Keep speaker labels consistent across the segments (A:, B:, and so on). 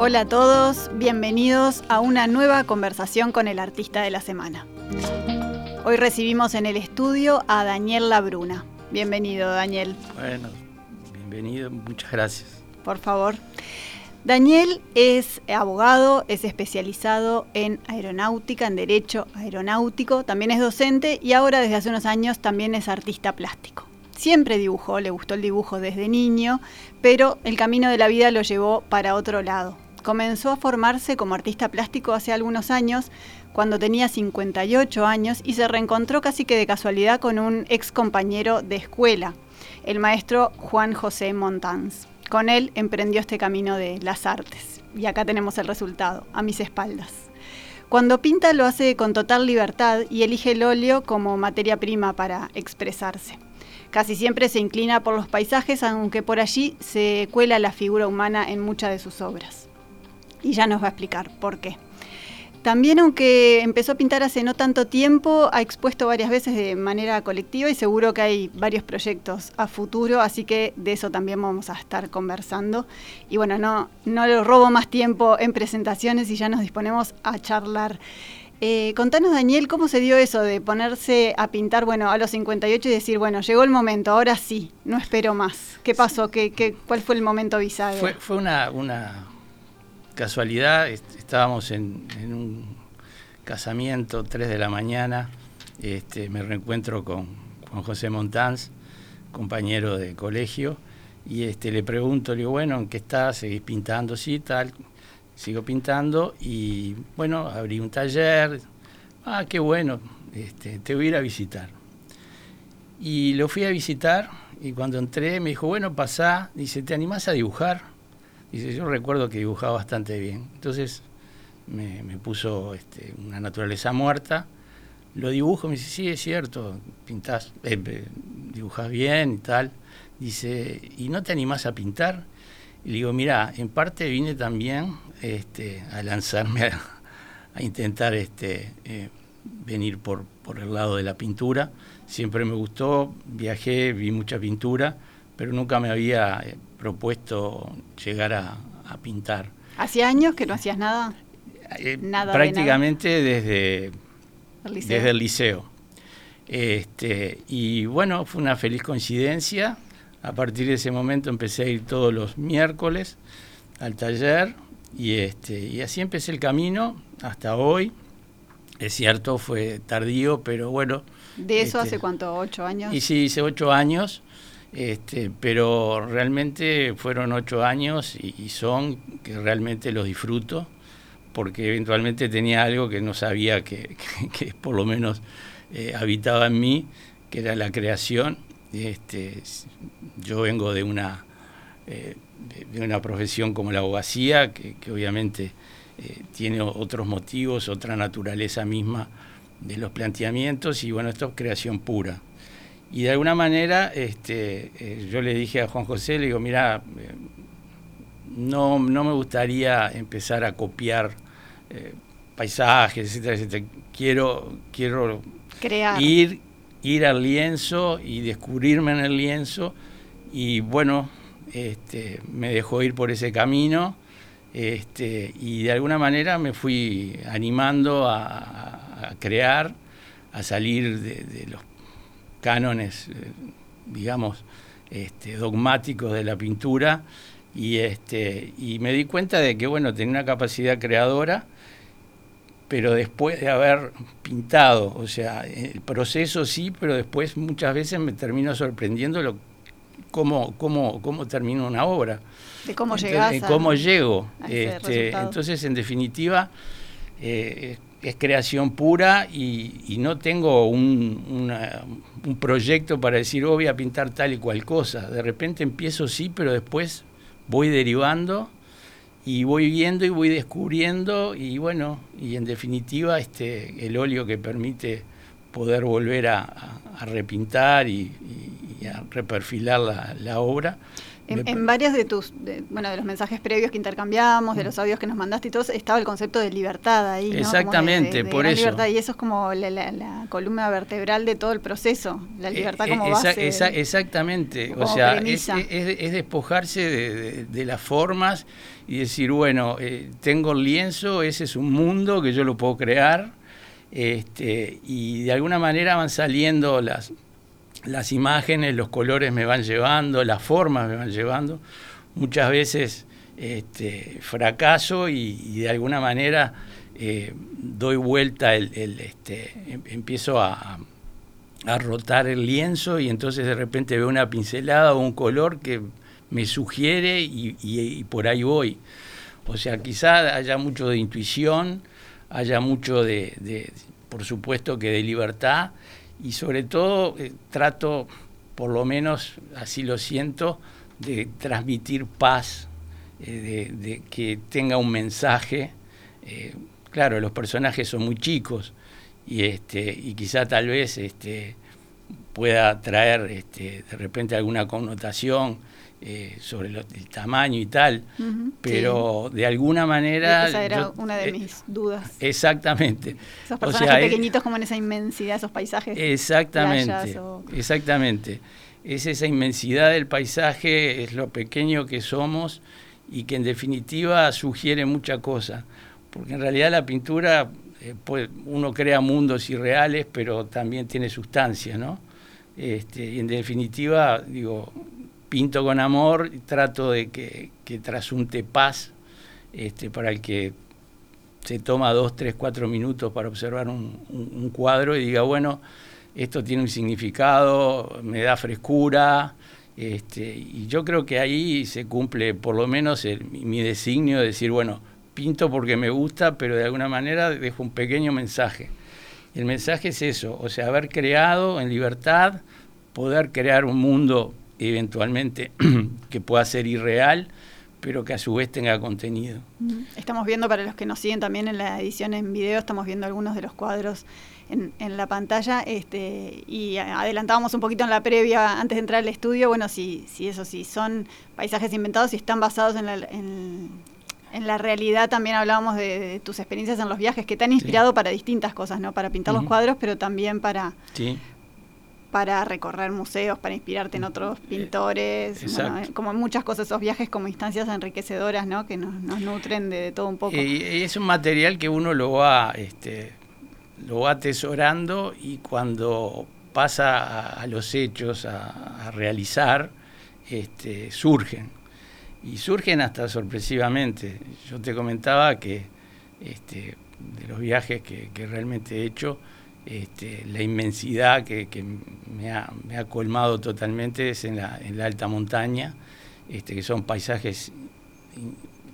A: Hola a todos, bienvenidos a una nueva conversación con el artista de la semana. Hoy recibimos en el estudio a Daniel Labruna. Bienvenido, Daniel.
B: Bueno, bienvenido, muchas gracias.
A: Por favor. Daniel es abogado, es especializado en aeronáutica, en derecho aeronáutico, también es docente y ahora desde hace unos años también es artista plástico. Siempre dibujó, le gustó el dibujo desde niño, pero el camino de la vida lo llevó para otro lado comenzó a formarse como artista plástico hace algunos años, cuando tenía 58 años, y se reencontró casi que de casualidad con un ex compañero de escuela, el maestro Juan José Montans. Con él emprendió este camino de las artes. Y acá tenemos el resultado, a mis espaldas. Cuando pinta lo hace con total libertad y elige el óleo como materia prima para expresarse. Casi siempre se inclina por los paisajes, aunque por allí se cuela la figura humana en muchas de sus obras y ya nos va a explicar por qué. También, aunque empezó a pintar hace no tanto tiempo, ha expuesto varias veces de manera colectiva y seguro que hay varios proyectos a futuro, así que de eso también vamos a estar conversando. Y bueno, no, no le robo más tiempo en presentaciones y ya nos disponemos a charlar. Eh, contanos, Daniel, ¿cómo se dio eso de ponerse a pintar, bueno, a los 58 y decir, bueno, llegó el momento, ahora sí, no espero más? ¿Qué pasó? ¿Qué, qué, cuál fue el momento bisagra?
B: Fue, fue una, una casualidad, estábamos en, un casamiento, 3 de la mañana, este, me reencuentro con, con José Montans, compañero de colegio, y este, le pregunto, le digo, bueno, ¿en qué estás? ¿Seguís pintando? Sí, tal. Sigo pintando y, bueno, abrí un taller. Ah, qué bueno, este, te voy a ir a visitar. Y lo fui a visitar y cuando entré me dijo, bueno, pasá, dice, ¿te animás a dibujar? Dice, yo recuerdo que dibujaba bastante bien. Entonces me, puso este, una naturaleza muerta, lo dibujo, me dice, sí, es cierto, pintás, eh, dibujás bien y tal. Dice, ¿y no te animás a pintar? Y le digo, mira, en parte vine también este, a lanzarme a, intentar este, eh, venir por, por el lado de la pintura. Siempre me gustó, viajé, vi mucha pintura, pero nunca me había eh, propuesto llegar a, pintar.
A: ¿Hacía años que no hacías nada?
B: Eh, nada prácticamente desde el liceo. Desde el liceo. Este, y bueno, fue una feliz coincidencia. A partir de ese momento empecé a ir todos los miércoles al taller y, este, y así empecé el camino hasta hoy. Es cierto, fue tardío, pero bueno.
A: ¿De eso hace este, cuánto? ¿Ocho años?
B: Y sí, hice ocho años. Este, pero realmente fueron ocho años y, son que realmente los disfruto porque eventualmente tenía algo que no sabía que, por lo menos eh, habitaba en mí, que era la creación. Este, yo vengo de una, eh, de una profesión como la abogacía, que, obviamente eh, tiene otros motivos, otra naturaleza misma de los planteamientos, y bueno, esto es creación pura. Y de alguna manera este, eh, yo le dije a Juan José, le digo, mira, eh, no, no me gustaría empezar a copiar eh, paisajes, etcétera, etcétera. Quiero, quiero Ir, ir al lienzo y descubrirme en el lienzo. Y bueno, este, me dejó ir por ese camino. Este, y de alguna manera me fui animando a, crear, a salir de, de los cánones, eh, digamos, este, dogmáticos de la pintura y, este, y me di cuenta de que, bueno, tenía una capacidad creadora, pero después de haber pintado, o sea, el proceso sí, pero después muchas veces me termino sorprendiendo lo, cómo, cómo, cómo termino una obra.
A: De cómo llegas.
B: De cómo llego. Este, entonces, en definitiva, eh, es creación pura y, no tengo un, proyecto para decir, oh, voy a pintar tal y cual cosa. De repente empiezo sí, pero después voy derivando y voy viendo y voy descubriendo y bueno, y en definitiva este, el óleo que permite poder volver a, repintar y, a reperfilar la obra.
A: En, varios de tus, bueno, de los mensajes previos que intercambiamos, de los audios que nos mandaste y todo, estaba el concepto de libertad ahí. ¿no?
B: Exactamente, por eso.
A: y eso es como la, columna vertebral de todo el proceso, la libertad eh, como
B: base. exactamente, o sea, es, despojarse de, las formas y decir, bueno, eh, tengo el lienzo, ese es un mundo que yo lo puedo crear, este, y de alguna manera van saliendo las las imágenes, los colores me van llevando, las formas me van llevando. Muchas veces este, fracaso y, de alguna manera eh, doy vuelta, el, este, em, empiezo a, rotar el lienzo y entonces de repente veo una pincelada o un color que me sugiere y, por ahí voy. O sea, quizá haya mucho de intuición, haya mucho de por supuesto que de libertad y sobre todo eh, trato, por lo menos así lo siento, de transmitir paz, eh, de, que tenga un mensaje. Eh, claro, los personajes son muy chicos y, este, y quizá tal vez este, pueda traer este, de repente alguna connotación eh, sobre el tamaño y tal, pero de alguna manera...
A: Esa era una de eh, mis dudas.
B: Exactamente.
A: Esos personajes pequeñitos como en esa inmensidad, esos paisajes.
B: Exactamente, exactamente. Es esa inmensidad del paisaje, es lo pequeño que somos y que en definitiva sugiere mucha cosa, porque en realidad la pintura, eh, pues, uno crea mundos irreales, pero también tiene sustancia, ¿no? Este, y en definitiva, digo, pinto con amor, trato de que, trasunte paz este, para el que se toma dos, tres, cuatro minutos para observar un, cuadro y diga, bueno, esto tiene un significado, me da frescura, este, y yo creo que ahí se cumple por lo menos mi designio de decir, bueno, pinto porque me gusta, pero de alguna manera dejo un pequeño mensaje. el mensaje es eso, o sea, haber creado en libertad, poder crear un mundo eventualmente que pueda ser irreal, pero que a su vez tenga contenido.
A: Estamos viendo, para los que nos siguen también en la edición en video, estamos viendo algunos de los cuadros en, la pantalla este, y adelantábamos un poquito en la previa antes de entrar al estudio, bueno, si, si eso, si son paisajes inventados, si están basados en la, en, la realidad, también hablábamos de, tus experiencias en los viajes, que te han inspirado para distintas cosas, ¿no? Para pintar los cuadros, pero también para... Sí para recorrer museos, para inspirarte en otros pintores, eh, como muchas cosas, esos viajes como instancias enriquecedoras, ¿no? Que nos, nutren de, todo un poco.
B: Y, es un material que uno lo va, este, lo va atesorando y cuando pasa a, los hechos, a, realizar, este, surgen. Y surgen hasta sorpresivamente. Yo te comentaba que este, de los viajes que realmente he hecho, este, la inmensidad que, me, ha, colmado totalmente es en la, alta montaña, este, que son paisajes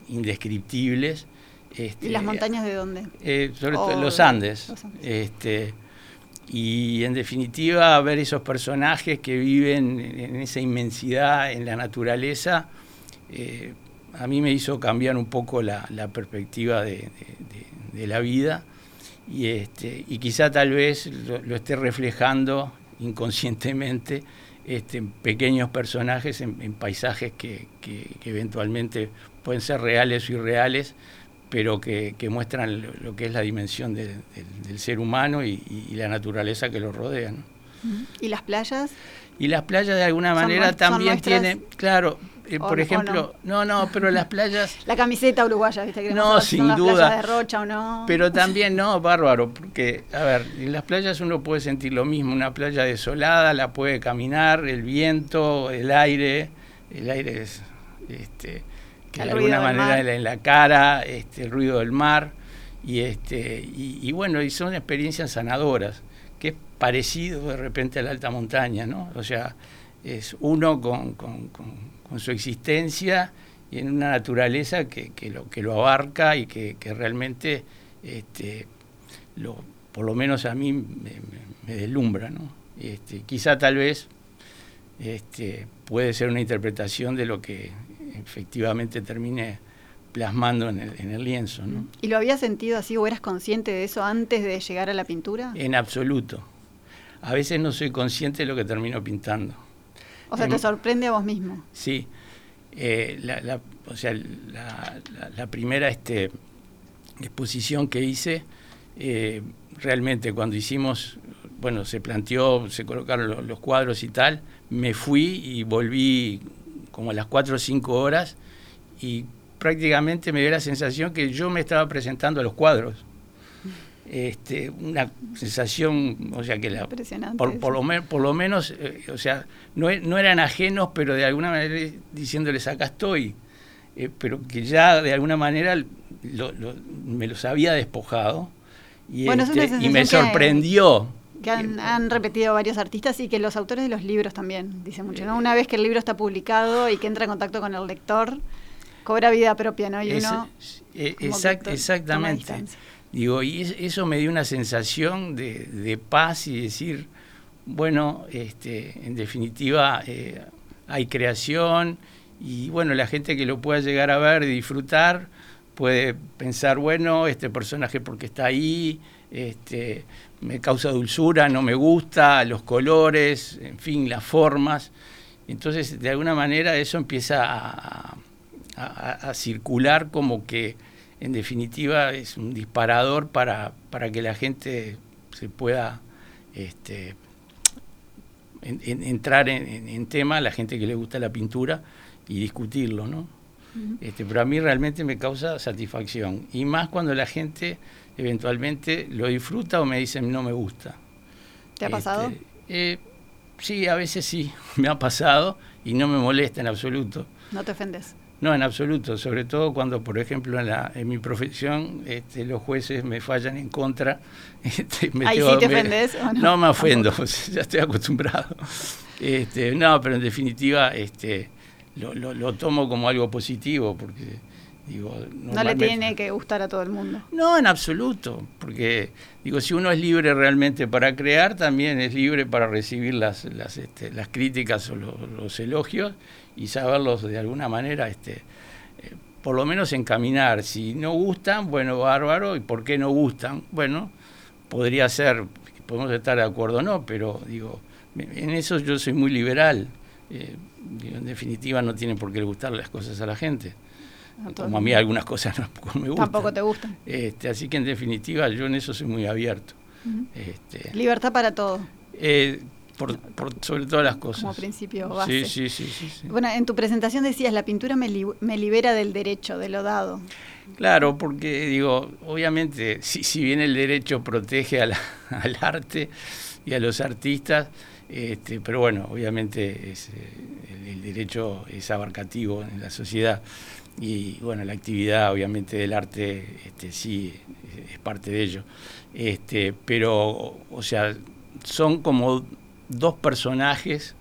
B: indescriptibles.
A: Este, ¿Y las montañas de dónde?
B: Eh, sobre todo los Andes. Este, y en definitiva, ver esos personajes que viven en esa inmensidad, en la naturaleza, eh, a mí me hizo cambiar un poco la, perspectiva de la vida y, este, y quizá tal vez lo, esté reflejando inconscientemente este, en pequeños personajes, en, paisajes que, eventualmente pueden ser reales o irreales, pero que, muestran lo, que es la dimensión del ser humano y, la naturaleza que lo rodea.
A: ¿Y las playas?
B: Y las playas de alguna manera también tienen, claro, eh, por ejemplo, no? no? pero las playas...
A: La camiseta uruguaya, ¿viste? Que
B: no, sin duda.
A: de Rocha o no.
B: Pero también, no, bárbaro, porque, a ver, en las playas uno puede sentir lo mismo, una playa desolada, la puede caminar, el viento, el aire, el aire es, este, que de alguna manera en la cara, este, el ruido del mar, y, este, y, bueno, y son experiencias sanadoras, que es parecido de repente a la alta montaña, ¿no? O sea, es uno con con su existencia y en una naturaleza que, lo, que lo abarca y que, realmente, este, lo, por lo menos a mí, me, deslumbra. ¿no? Este, quizá tal vez este, puede ser una interpretación de lo que efectivamente termine plasmando en el, lienzo. ¿no?
A: ¿Y lo habías sentido así o eras consciente de eso antes de llegar a la pintura?
B: En absoluto. A veces no soy consciente de lo que termino pintando.
A: O sea, te sorprende a vos mismo.
B: Sí. Eh, la, o sea, la, primera este, exposición que hice, eh, realmente cuando hicimos, bueno, se planteó, se colocaron los, cuadros y tal, me fui y volví como a las 4 o 5 horas y prácticamente me dio la sensación que yo me estaba presentando a los cuadros. Este, una sensación, o sea que la, por, por, lo, por lo menos, eh, o sea, no, no, eran ajenos, pero de alguna manera diciéndoles acá estoy, eh, pero que ya de alguna manera me los había despojado y, este, y me sorprendió.
A: Que, han, repetido varios artistas y que los autores de los libros también, dice mucho, ¿no? Una vez que el libro está publicado y que entra en contacto con el lector, cobra vida propia, ¿no? Y uno...
B: Eh, exactamente. Digo, y eso me dio una sensación de, paz y decir, bueno, este, en definitiva eh, hay creación y bueno, la gente que lo pueda llegar a ver y disfrutar puede pensar, bueno, este personaje porque está ahí, este, me causa dulzura, no me gusta, los colores, en fin, las formas. Entonces, de alguna manera eso empieza a, circular como que, en definitiva, es un disparador para, para que la gente se pueda este, entrar en, en, tema, la gente que le gusta la pintura, y discutirlo, ¿no? este, pero a mí realmente me causa satisfacción. Y más cuando la gente eventualmente lo disfruta o me dicen no me gusta.
A: ¿Te ha pasado?
B: Este, eh, sí, a veces sí, me ha pasado y no me molesta en absoluto.
A: ¿No te ofendes?
B: No, en absoluto, sobre todo cuando, por ejemplo, en, la, en mi profesión este, los jueces me fallan en contra.
A: Este, me ¿Ahí sí te ofendes o no?
B: No me ofendo, ya estoy acostumbrado. Este, no, pero en definitiva, este, lo, lo, tomo como algo positivo, porque digo...
A: No le tiene que gustar a todo el mundo.
B: No, en absoluto, porque digo, si uno es libre realmente para crear, también es libre para recibir las, las, este, las críticas o los, elogios y saberlos de alguna manera, este, eh, por lo menos encaminar. Si no gustan, bueno, bárbaro, ¿y por qué no gustan? Bueno, podría ser, podemos estar de acuerdo o no, pero digo, en eso yo soy muy liberal. Eh, en definitiva no tiene por qué gustarle las cosas a la gente. Como a mí algunas cosas tampoco me gustan.
A: Tampoco te gustan.
B: Este, así que en definitiva yo en eso soy muy abierto.
A: este, Libertad para todo.
B: Eh, por, sobre todas las cosas.
A: Como principio base.
B: Sí, sí, sí, sí,
A: Bueno, en tu presentación decías, la pintura me, me libera del derecho, de lo dado.
B: Claro, porque digo, obviamente, si, si bien el derecho protege al arte y a los artistas, este, pero bueno, obviamente es, eh, el, derecho es abarcativo en la sociedad y bueno, la actividad obviamente del arte este, sí es parte de ello. Este, pero, o sea, son como dos personajes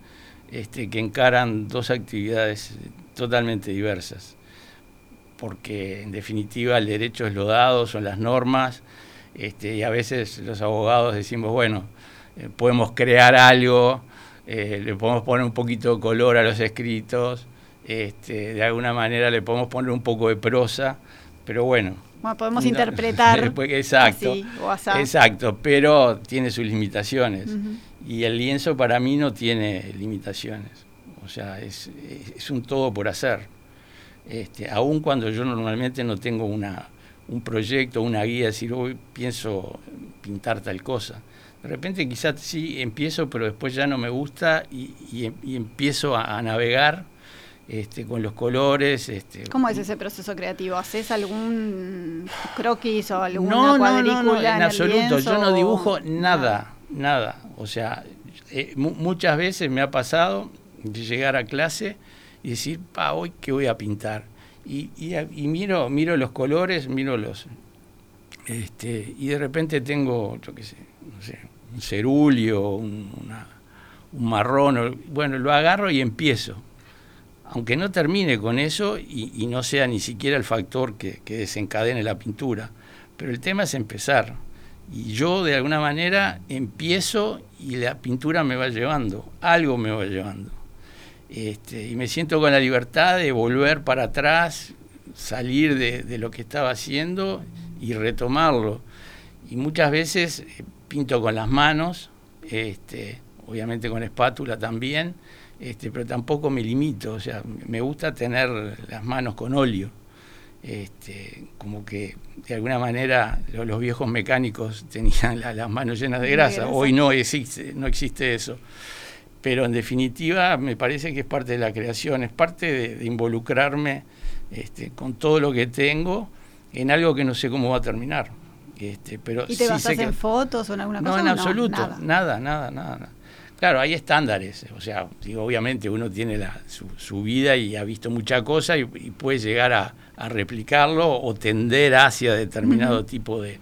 B: este, que encaran dos actividades totalmente diversas, porque en definitiva el derecho es lo dado, son las normas, este, y a veces los abogados decimos, bueno, eh, podemos crear algo, eh, le podemos poner un poquito de color a los escritos, este, de alguna manera le podemos poner un poco de prosa, pero bueno.
A: podemos interpretar.
B: exacto, exacto, pero tiene sus limitaciones. Y el lienzo para mí no tiene limitaciones. O sea, es, es un todo por hacer. Este, aun cuando yo normalmente no tengo una, un proyecto, una guía, decir, hoy pienso pintar tal cosa de repente quizás sí empiezo, pero después ya no me gusta y, empiezo a, navegar este, con los colores. Este,
A: ¿Cómo es ese proceso creativo? ¿Haces algún croquis o alguna cuadrícula? No, no,
B: en, absoluto. Yo no dibujo nada, nada. O sea, eh, muchas veces me ha pasado llegar a clase y decir, pa, hoy qué voy a pintar. Y, y, miro, miro los colores, miro los... Este, y de repente tengo, yo qué sé, no sé, un cerulio, un, marrón, bueno, lo agarro y empiezo. Aunque no termine con eso y, no sea ni siquiera el factor que, desencadene la pintura. Pero el tema es empezar. Y yo de alguna manera empiezo y la pintura me va llevando, algo me va llevando. Este, y me siento con la libertad de volver para atrás, salir de, lo que estaba haciendo y retomarlo. Y muchas veces eh, pinto con las manos, este, obviamente con espátula también, este, pero tampoco me limito, o sea, me gusta tener las manos con óleo. Este, como que de alguna manera los, viejos mecánicos tenían las manos llenas de grasa. Hoy no existe, no existe eso. Pero en definitiva me parece que es parte de la creación, es parte de, involucrarme este, con todo lo que tengo en algo que no sé cómo va a terminar. Este, pero
A: ¿Y te basas en fotos o en alguna cosa?
B: No, en absoluto, nada, nada, nada. Claro, hay estándares, o sea, obviamente uno tiene la, su, vida y ha visto mucha cosa y, puede llegar a, replicarlo o tender hacia determinado tipo de,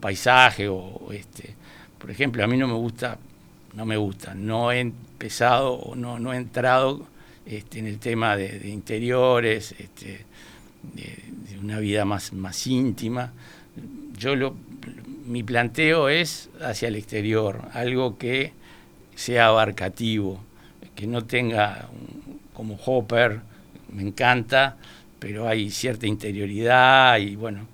B: paisaje o este. Por ejemplo, a mí no me gusta, no me gusta, no he empezado o no, no he entrado este, en el tema de, interiores, este, de, una vida más, más íntima. Yo lo, mi planteo es hacia el exterior, algo que sea abarcativo, que no tenga como Hopper, me encanta, pero hay cierta interioridad y bueno,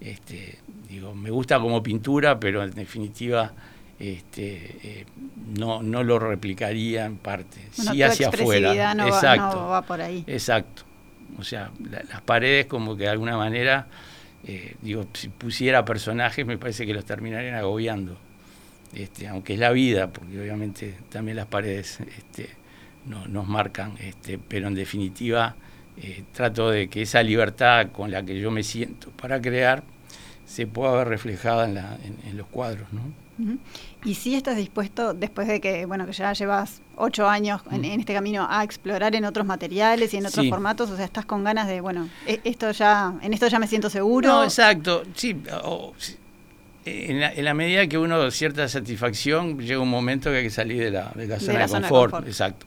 B: este, digo, me gusta como pintura, pero en definitiva este, eh, no, no lo replicaría en parte, sí hacia afuera.
A: No exacto, va, por ahí.
B: Exacto. O sea, las paredes como que de alguna manera, eh, digo, si pusiera personajes me parece que los terminarían agobiando. Este, aunque es la vida, porque obviamente también las paredes este, nos marcan, este, pero en definitiva eh, trato de que esa libertad con la que yo me siento para crear se pueda ver reflejada en, los cuadros.
A: Y si estás dispuesto, después de que, bueno, que ya llevas ocho años en, este camino, a explorar en otros materiales y en otros formatos, o sea, estás con ganas de, bueno, e, esto ya, en esto ya me siento seguro.
B: No, exacto, sí, en la, medida que uno cierta satisfacción, llega un momento que hay que salir de la, de la, zona, de confort, Exacto.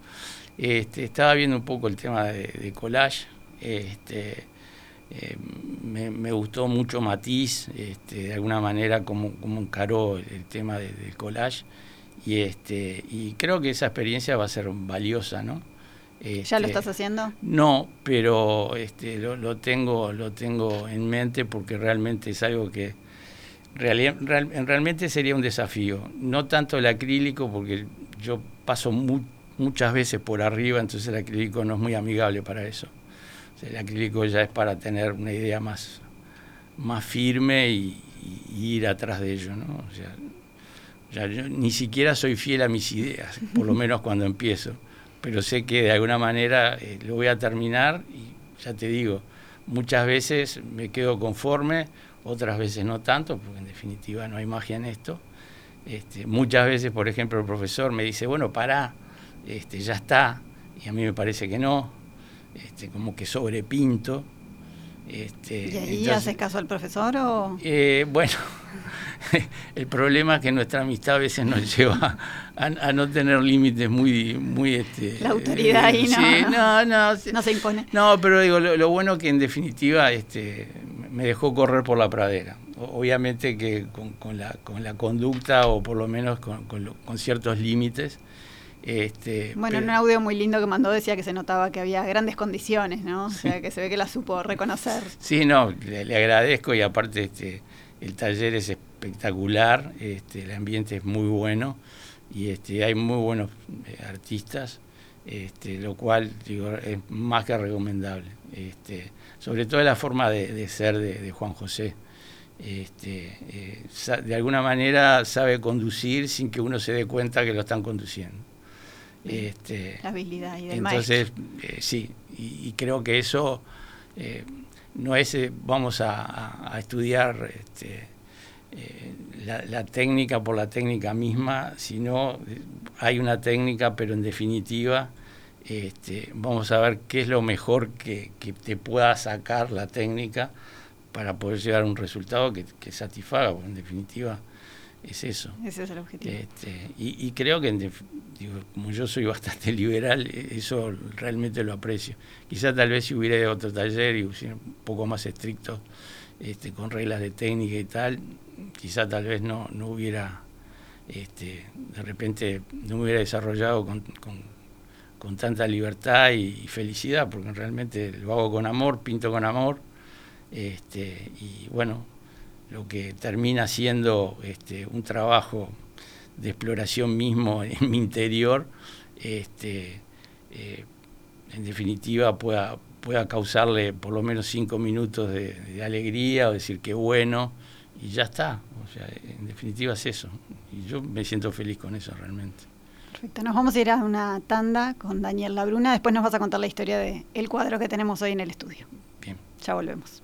B: Este, estaba viendo un poco el tema de, collage. Este, eh, me, gustó mucho Matiz, este, de alguna manera, como, como encaró el, tema del collage. Y, este, y creo que esa experiencia va a ser valiosa, ¿no?
A: ¿Ya lo este, estás haciendo?
B: No, pero este, lo, lo, tengo, lo tengo en mente porque realmente es algo que, realmente sería un desafío. No tanto el acrílico, porque yo paso muchas veces por arriba, entonces el acrílico no es muy amigable para eso. el acrílico ya es para tener una idea más, más firme y, ir atrás de ello. ¿no? O sea, yo ni siquiera soy fiel a mis ideas, por lo menos cuando empiezo. Pero sé que de alguna manera eh, lo voy a terminar y ya te digo, muchas veces me quedo conforme otras veces no tanto, porque en definitiva no hay magia en esto. Este, muchas veces, por ejemplo, el profesor me dice, bueno, pará, este, ya está, y a mí me parece que no, este, como que sobrepinto.
A: Este, ¿Y ahí haces caso al profesor o...?
B: Eh, bueno, el problema es que nuestra amistad a veces nos lleva a, no tener límites muy... muy este,
A: La autoridad ahí no, no, no, se impone.
B: No, pero digo, lo, lo bueno que en definitiva este, me dejó correr por la pradera. Obviamente que con, la, con la conducta o por lo menos con, con, ciertos límites. Este,
A: bueno, en un audio muy lindo que mandó decía que se notaba que había grandes condiciones, ¿no? O sea, que se ve que la supo reconocer.
B: Sí, no, le, agradezco y aparte este, el taller es espectacular, este, el ambiente es muy bueno y este, hay muy buenos eh, artistas, este, lo cual digo, es más que recomendable. Este, sobre todo la forma de, ser de, Juan José. Este, eh, de alguna manera sabe conducir sin que uno se dé cuenta que lo están conduciendo.
A: Este, la habilidad y del
B: Entonces, eh, sí, y, creo que eso eh, no es, vamos a, estudiar este, la, la, técnica por la técnica misma, sino hay una técnica, pero en definitiva este, vamos a ver qué es lo mejor que, te pueda sacar la técnica para poder llegar a un resultado que, satisfaga, porque en definitiva es eso.
A: Ese es el objetivo.
B: Este, y, creo que, como yo soy bastante liberal, e, eso realmente lo aprecio. Quizá tal vez si hubiera otro taller y hubiera un poco más estricto, este, con reglas de técnica y tal, quizá tal vez no, no hubiera, este, de repente, no me hubiera desarrollado con con tanta libertad y, felicidad, porque realmente lo hago con amor, pinto con amor, este, y bueno, lo que termina siendo este, un trabajo de exploración mismo en mi interior, este, eh, en definitiva pueda, pueda causarle por lo menos cinco minutos de, alegría o decir que bueno, y ya está. O sea, en definitiva es eso. Y yo me siento feliz con eso realmente.
A: Perfecto, nos vamos a ir a una tanda con Daniel Labruna, después nos vas a contar la historia del el cuadro que tenemos hoy en el estudio.
B: Bien.
A: Ya volvemos.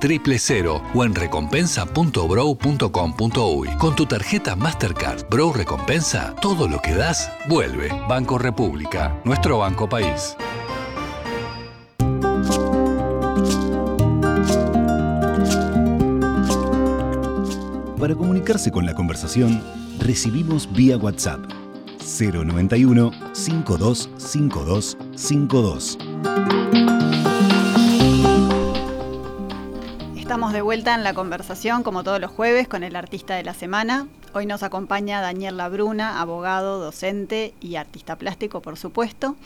C: 000 o en recompensa.bro.com.uy. Con tu tarjeta Mastercard Bro Recompensa, todo lo que das vuelve. Banco República, nuestro banco país. Para comunicarse con la conversación, recibimos vía WhatsApp 091 525252.
A: Estamos de vuelta en la conversación, como todos los jueves, con el artista de la semana. Hoy nos acompaña Daniel Labruna, abogado, docente y artista plástico, por supuesto.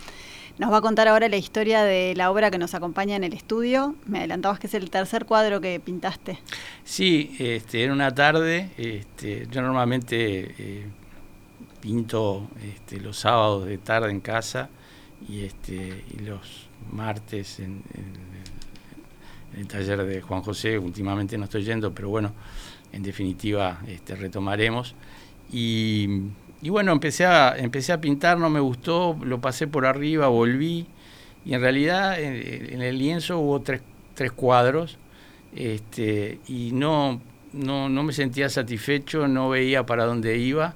A: Nos va a contar ahora la historia de la obra que nos acompaña en el estudio. Me adelantabas que es el tercer cuadro que pintaste.
B: Sí, este, en una tarde. Este, yo normalmente eh, pinto este, los sábados de tarde en casa y, este, los martes en, en el taller de Juan José, últimamente no estoy yendo, pero bueno, en definitiva este, retomaremos. Y, bueno, empecé a, empecé a pintar, no me gustó, lo pasé por arriba, volví, y en realidad en, el lienzo hubo tres, tres cuadros, este, y no, no, no me sentía satisfecho, no veía para dónde iba,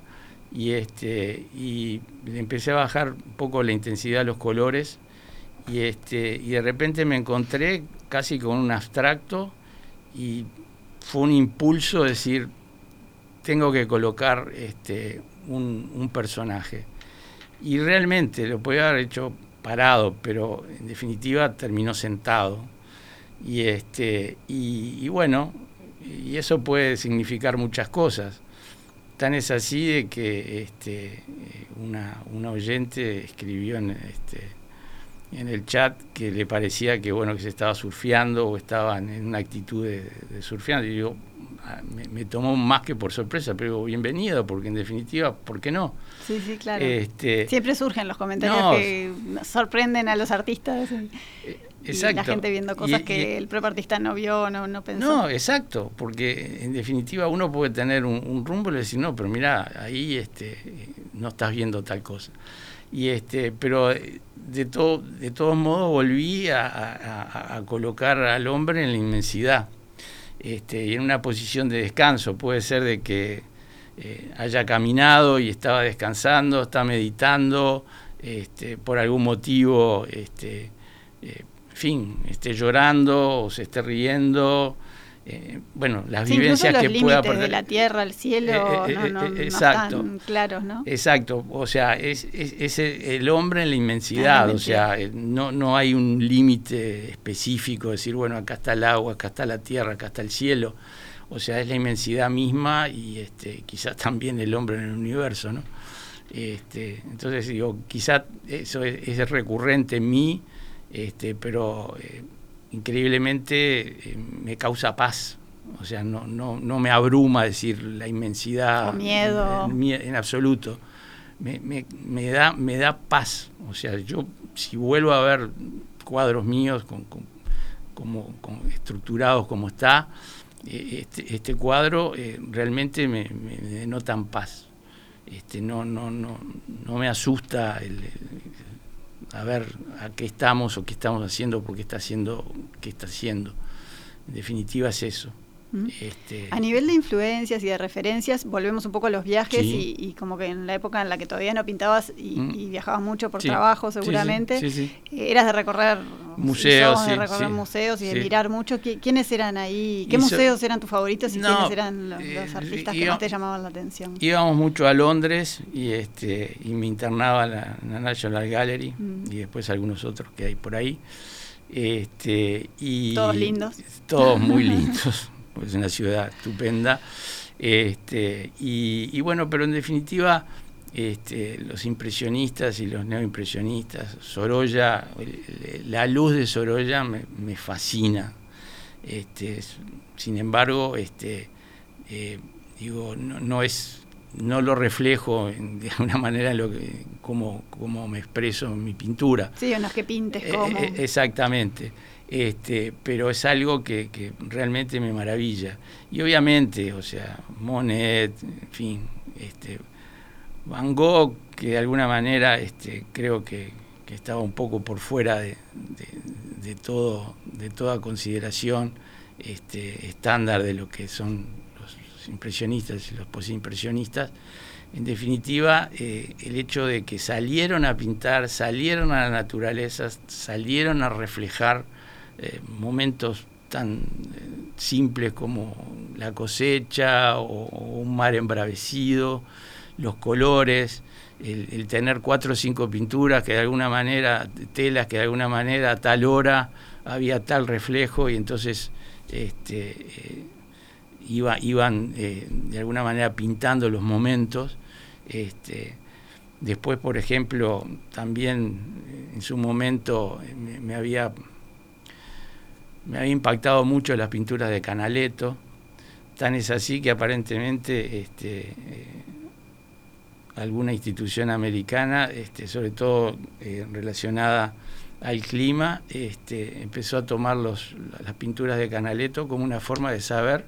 B: y, este, y empecé a bajar un poco la intensidad de los colores, y, este, y de repente me encontré casi con un abstracto y fue un impulso decir, tengo que colocar este, un, personaje. Y realmente lo podía haber hecho parado, pero en definitiva terminó sentado. Y, este, y, bueno, y eso puede significar muchas cosas. Tan es así de que este, una, una oyente escribió en, este, en el chat que le parecía que bueno que se estaba surfeando o estaban en una actitud de, surfeando y yo ah, me, tomó más que por sorpresa pero bienvenido porque en definitiva ¿por qué no?
A: Sí, sí, claro. Este, Siempre surgen los comentarios que sorprenden a los artistas y, la gente viendo cosas que el propio artista no vio, no, no pensó.
B: No, exacto, porque en definitiva uno puede tener un, rumbo y decir, no, pero mira, ahí este, no estás viendo tal cosa. Y este, pero de, todo, de todos modos volví a, colocar al hombre en la inmensidad este, y en una posición de descanso. Puede ser de que eh, haya caminado y estaba descansando, está meditando, este, por algún motivo, este, eh, fin, esté llorando o se esté riendo, eh, bueno, las vivencias que pueda
A: de la tierra, el cielo, eh, eh, no, están claros, ¿no?
B: Exacto, o sea, es, es, el hombre en la inmensidad, o sea, no, no hay un límite específico, decir, bueno, acá está el agua, acá está la tierra, acá está el cielo, o sea, es la inmensidad misma y este, quizás también el hombre en el universo, ¿no? Este, entonces digo, quizás eso es, recurrente en mí, este, pero increíblemente eh, me causa paz. O sea, no, no, no me abruma decir la inmensidad.
A: O miedo.
B: En, absoluto. Me, me, me, da, me da paz. O sea, yo si vuelvo a ver cuadros míos con, como, estructurados como está, eh, este, este, cuadro eh, realmente me, me, denotan paz. Este, no, no, no, no me asusta el a ver a qué estamos o qué estamos haciendo, porque está haciendo, qué está haciendo. En definitiva es eso.
A: Este, a nivel de influencias y de referencias, volvemos un poco a los viajes y, como que en la época en la que todavía no pintabas y, mm. viajabas mucho por trabajo seguramente, eh, eras de recorrer
B: museos,
A: de recorrer museos y de mirar mucho. ¿Quiénes eran ahí? ¿Qué museos eran tus favoritos y quiénes eran los, eh, artistas que más te llamaban la atención?
B: Íbamos mucho a Londres y este y me internaba en la, National Gallery mm. y después algunos otros que hay por ahí. Este, y
A: todos lindos.
B: Todos muy lindos es una ciudad estupenda. Este, y, bueno, pero en definitiva, este, los impresionistas y los neoimpresionistas, Sorolla, la luz de Sorolla me, fascina. Este, sin embargo, este, eh, digo, no, es no lo reflejo de alguna manera lo que, como, como me expreso en mi pintura.
A: Sí, en los que pintes eh, como. Eh,
B: exactamente. Este, pero es algo que, realmente me maravilla. Y obviamente, o sea, Monet, en fin, este, Van Gogh, que de alguna manera este, creo que, estaba un poco por fuera de, todo, de toda consideración estándar de lo que son los impresionistas y los posimpresionistas. En definitiva, eh, el hecho de que salieron a pintar, salieron a la naturaleza, salieron a reflejar eh, momentos tan eh, simples como la cosecha o, un mar embravecido, los colores, el, tener cuatro o cinco pinturas que de alguna manera, telas que de alguna manera a tal hora había tal reflejo y entonces este, eh, iban de alguna manera pintando los momentos. Este, después, por ejemplo, también en su momento me había me había impactado mucho las pinturas de Canaletto, tan es así que aparentemente este, eh, alguna institución americana, este, sobre todo eh, relacionada al clima, este, empezó a tomar las pinturas de Canaletto como una forma de saber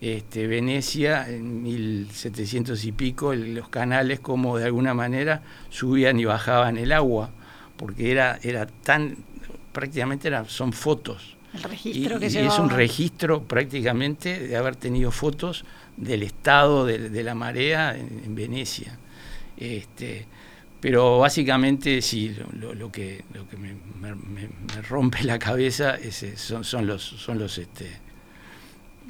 B: este, Venecia en 1700 y pico, los canales como de alguna manera subían y bajaban el agua, porque era, era tan, prácticamente son fotos
A: registro
B: y, es un registro prácticamente de haber tenido fotos del estado de, la marea en, Venecia. Este, pero básicamente sí, lo, que, lo que me, rompe la cabeza es, son, son, los, son los, este,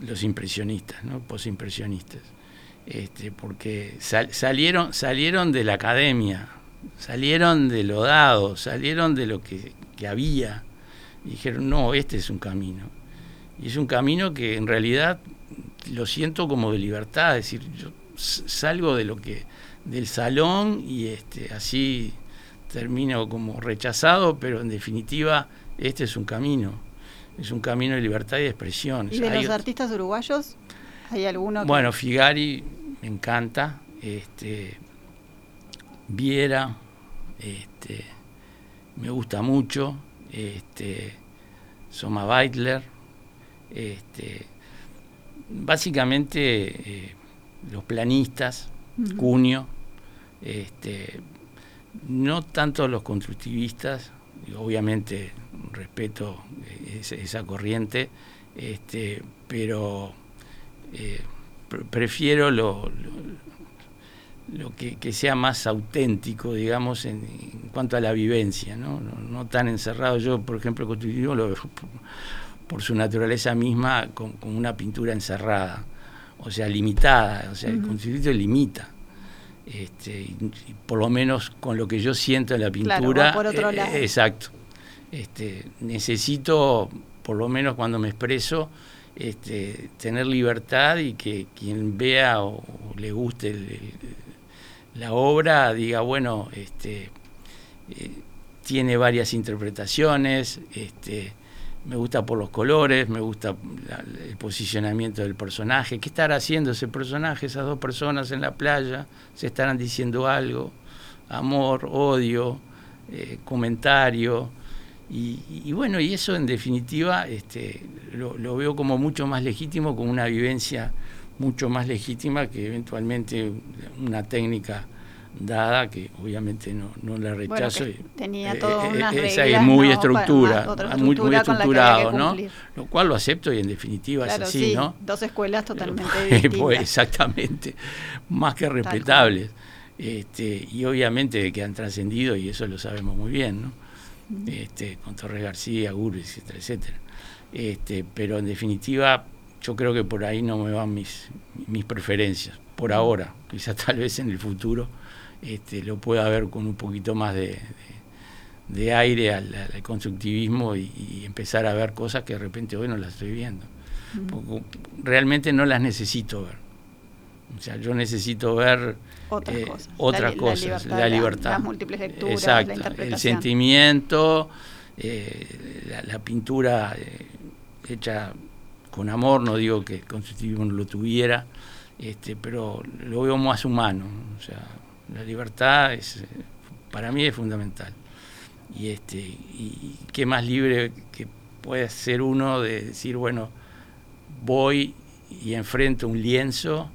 B: los impresionistas, ¿no? posimpresionistas. Este, porque salieron, salieron de la academia, salieron de lo dado, salieron de lo que, que había y dijeron, no, este es un camino. Y es un camino que en realidad lo siento como de libertad, es decir, yo salgo de lo que del salón y este así termino como rechazado, pero en definitiva este es un camino, es un camino de libertad y de expresión.
A: ¿Y de los artistas uruguayos? ¿Hay alguno?
B: Bueno, Figari me encanta, este Viera, este me gusta mucho, este, Soma Beitler, este, básicamente eh, los planistas, Cunio, este, no tanto los constructivistas, obviamente respeto esa, corriente, este, pero eh, prefiero lo, lo que, sea más auténtico, digamos, en, cuanto a la vivencia, ¿no? No, tan encerrado. Yo, por ejemplo, constructivismo lo veo por, su naturaleza misma con, una pintura encerrada, o sea, limitada, o sea, el constructivismo limita. Este, y, por lo menos con lo que yo siento en la pintura.
A: por otro
B: eh,
A: lado.
B: exacto. Este, necesito, por lo menos cuando me expreso, este, tener libertad y que quien vea o, le guste el la obra diga, bueno, este, eh, tiene varias interpretaciones, este, me gusta por los colores, me gusta el posicionamiento del personaje. ¿Qué estará haciendo ese personaje, esas dos personas en la playa? ¿Se estarán diciendo algo? Amor, odio, eh, comentario. Y, bueno, y eso en definitiva este, lo, lo, veo como mucho más legítimo, como una vivencia mucho más legítima que eventualmente una técnica dada que obviamente no, no la rechazo.
A: tenía eh, todas unas
B: esa es muy estructura, muy, muy estructurado, ¿no? Lo cual lo acepto y en definitiva es así, ¿no?
A: Dos escuelas totalmente pues, distintas.
B: exactamente, más que respetables. Este, y obviamente que han trascendido y eso lo sabemos muy bien, ¿no? Este, con Torres García, Gurris, etcétera, etcétera. Este, pero en definitiva, yo creo que por ahí no me van mis, mis preferencias, por ahora, quizás tal vez en el futuro este, lo pueda ver con un poquito más de, aire al, constructivismo y, empezar a ver cosas que de repente hoy no las estoy viendo. realmente no las necesito ver. O sea, yo necesito ver
A: otras eh, cosas,
B: otras la, cosas, la libertad,
A: las múltiples lecturas,
B: Exacto, el sentimiento, eh, la, pintura eh, hecha con amor, no digo que no lo tuviera, este, pero lo veo más humano. O sea, la libertad es, para mí es fundamental. Y, este, y qué más libre que puede ser uno de decir, bueno, voy y enfrento un lienzo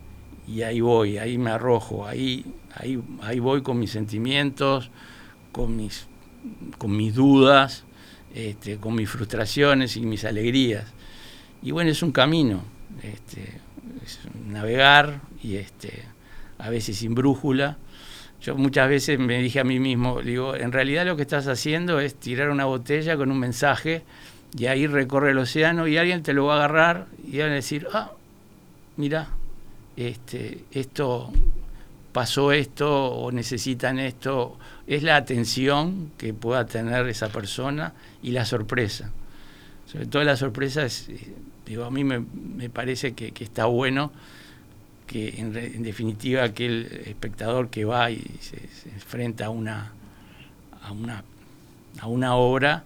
B: y ahí voy, ahí me arrojo, ahí, ahí, ahí voy con mis sentimientos, con mis, con mis dudas, este, con mis frustraciones y mis alegrías. Y bueno, es un camino, este, es navegar y este, a veces sin brújula, yo muchas veces me dije a mí mismo, digo, en realidad lo que estás haciendo es tirar una botella con un mensaje y ahí recorre el océano y alguien te lo va a agarrar y va a decir, ah, mira, este, esto pasó esto o necesitan esto, es la atención que pueda tener esa persona y la sorpresa. Sobre todo la sorpresa es, eh, digo, a mí me, parece que está bueno que en, definitiva aquel espectador que va y se, enfrenta a una, a una, a una obra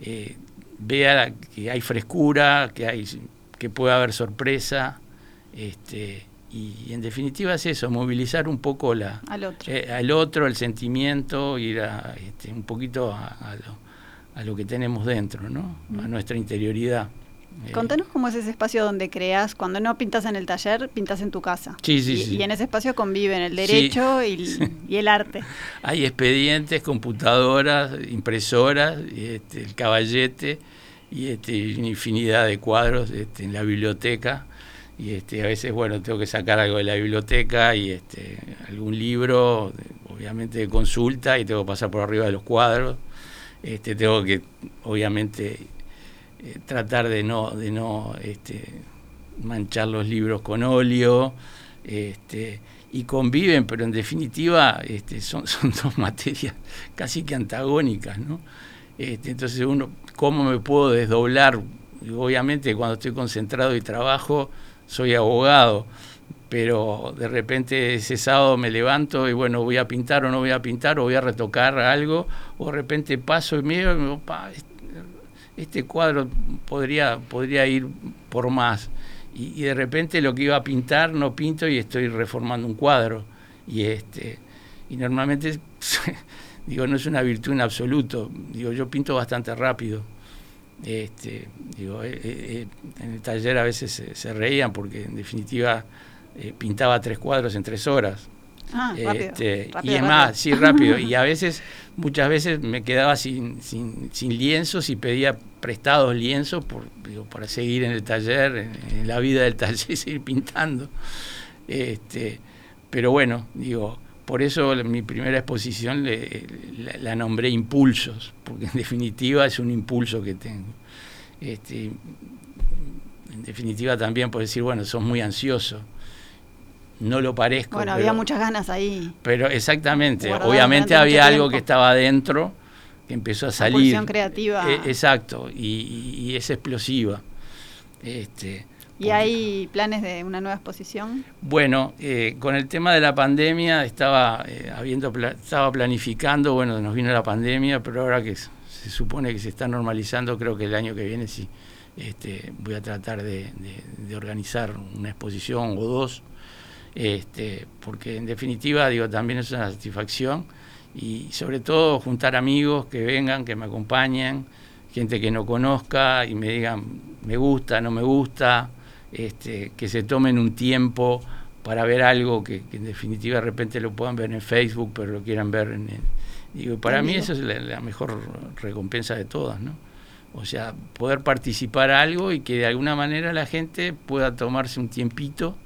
B: eh, vea que hay frescura, que, hay, que puede haber sorpresa, este, y, en definitiva es eso, movilizar un poco la,
A: al, otro.
B: Eh, al otro, el sentimiento, ir a, este, un poquito a, lo, a, lo, que tenemos dentro, ¿no? a nuestra interioridad.
A: Eh, Contanos cómo es ese espacio donde creas, cuando no pintas en el taller, pintas en tu casa.
B: Sí, sí,
A: y,
B: sí.
A: y en ese espacio conviven el derecho y, el arte.
B: Hay expedientes, computadoras, impresoras, este, el caballete y este, una infinidad de cuadros este, en la biblioteca. Y este, a veces, bueno, tengo que sacar algo de la biblioteca y este, algún libro, obviamente de consulta, y tengo que pasar por arriba de los cuadros. Este, tengo que, obviamente, eh, tratar de no, de no este, manchar los libros con óleo, este, y conviven, pero en definitiva este, son, son dos materias casi que antagónicas, ¿no? Este, entonces uno, ¿cómo me puedo desdoblar? Obviamente cuando estoy concentrado y trabajo, soy abogado, pero de repente ese sábado me levanto y bueno, voy a pintar o no voy a pintar, o voy a retocar algo, o de repente paso y miro y me digo, este cuadro podría, podría ir por más. Y, de repente lo que iba a pintar no pinto y estoy reformando un cuadro. Y, este, y normalmente, digo, no es una virtud en absoluto. Digo, yo pinto bastante rápido. Este, digo, eh, eh, eh, en el taller a veces se, reían porque en definitiva pintaba tres cuadros en tres horas.
A: Ah, este,
B: y es más, sí, rápido. y a veces, muchas veces me quedaba sin, sin, sin lienzos y pedía prestados lienzos por, para seguir en el taller, en, la vida del taller, seguir pintando. Este, pero bueno, digo, por eso mi primera exposición le, la, nombré Impulsos, porque en definitiva es un impulso que tengo. Este, en definitiva también por decir, bueno, sos muy ansioso no lo parezco.
A: Bueno, había muchas ganas ahí.
B: Pero exactamente, obviamente había algo que estaba adentro que empezó a salir.
A: Creativa.
B: E, exacto, y, es explosiva. Este,
A: ¿Y hay planes de una nueva exposición?
B: Bueno, eh, con el tema de la pandemia estaba eh, habiendo estaba planificando, bueno, nos vino la pandemia, pero ahora que se supone que se está normalizando, creo que el año que viene sí este, voy a tratar de organizar una exposición o dos este, porque en definitiva digo también es una satisfacción y sobre todo juntar amigos que vengan, que me acompañen, gente que no conozca y me digan me gusta, no me gusta, este, que se tomen un tiempo para ver algo que, en definitiva de repente lo puedan ver en Facebook, pero lo quieran ver en... digo, para mí eso es la, mejor recompensa de todas, ¿no? O sea, poder participar algo y que de alguna manera la gente pueda tomarse un tiempito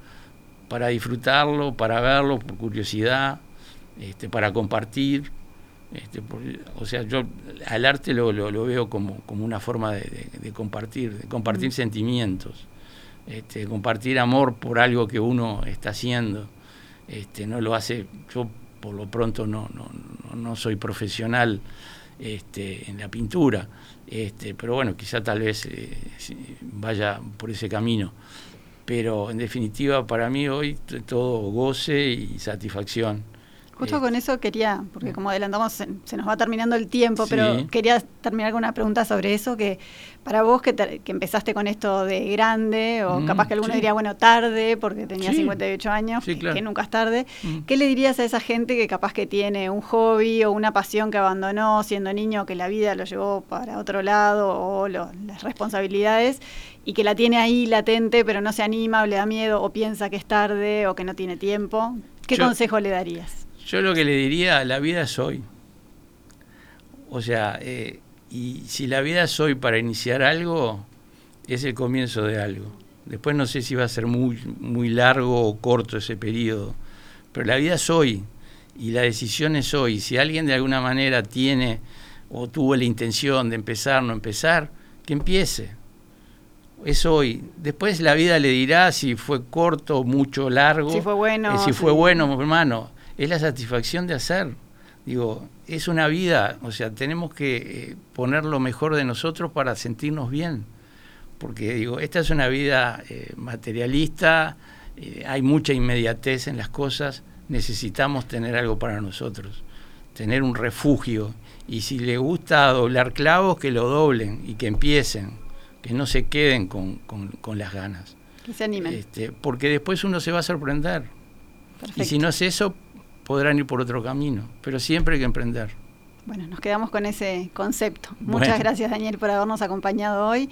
B: para disfrutarlo, para verlo, por curiosidad, este, para compartir. Este, o sea, yo al arte lo, lo, veo como, como, una forma de, compartir, de compartir mm. sentimientos este, compartir amor por algo que uno está haciendo. Este, no lo hace, yo por lo pronto no, no, no soy profesional este, en la pintura, este, pero bueno, quizá tal vez eh, vaya por ese camino. Pero en definitiva, para mí hoy todo goce y satisfacción.
A: Justo con eso quería, porque mm. como adelantamos, se, nos va terminando el tiempo, pero quería terminar con una pregunta sobre eso, que para vos que, que empezaste con esto de grande, o mm, capaz que alguno diría, bueno, tarde, porque tenía 58 años, que, nunca es tarde, mm. ¿qué le dirías a esa gente que capaz que tiene un hobby o una pasión que abandonó siendo niño, que la vida lo llevó para otro lado, o las responsabilidades, y que la tiene ahí latente, pero no se anima, o le da miedo, o piensa que es tarde, o que no tiene tiempo? ¿Qué consejo le darías?
B: Yo lo que le diría, la vida es hoy. O sea, eh, y si la vida es hoy para iniciar algo, es el comienzo de algo. Después no sé si va a ser muy, muy largo o corto ese periodo, pero la vida es hoy y la decisión es hoy. Si alguien de alguna manera tiene o tuvo la intención de empezar, no empezar, que empiece. Es hoy. Después la vida le dirá si fue corto, mucho, largo.
A: Si fue bueno.
B: Eh, si fue bueno, hermano es la satisfacción de hacer. Digo, es una vida, o sea, tenemos que eh, poner lo mejor de nosotros para sentirnos bien. Porque digo, esta es una vida eh, materialista, eh, hay mucha inmediatez en las cosas, necesitamos tener algo para nosotros, tener un refugio. Y si le gusta doblar clavos, que lo doblen y que empiecen, que no se queden con, las ganas.
A: Que se animen.
B: Este, porque después uno se va a sorprender. Y si no es eso, podrán ir por otro camino, pero siempre hay que emprender.
A: Bueno, nos quedamos con ese concepto. Muchas gracias Daniel por habernos acompañado hoy.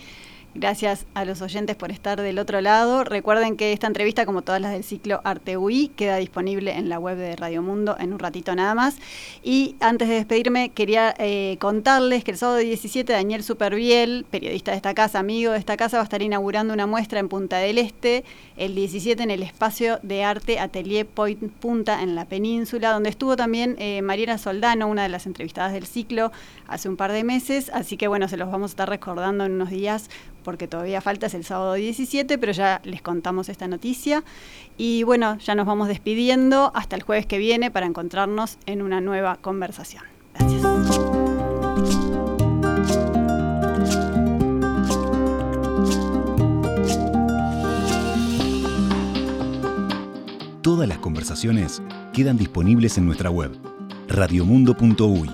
A: Gracias a los oyentes por estar del otro lado. Recuerden que esta entrevista, como todas las del ciclo Arte UI, queda disponible en la web de Radio Mundo en un ratito nada más. Y antes de despedirme, quería eh, contarles que el sábado 17 Daniel Superviel, periodista de esta casa, amigo de esta casa, va a estar inaugurando una muestra en Punta del Este, el 17 en el espacio de arte Atelier Point Punta en la península, donde estuvo también eh, Mariana Soldano, una de las entrevistadas del ciclo, hace un par de meses. Así que bueno, se los vamos a estar recordando en unos días porque todavía falta, es el sábado 17, pero ya les contamos esta noticia. Y bueno, ya nos vamos despidiendo hasta el jueves que viene para encontrarnos en una nueva conversación. Gracias.
C: Todas las conversaciones quedan disponibles en nuestra web radiomundo.uy.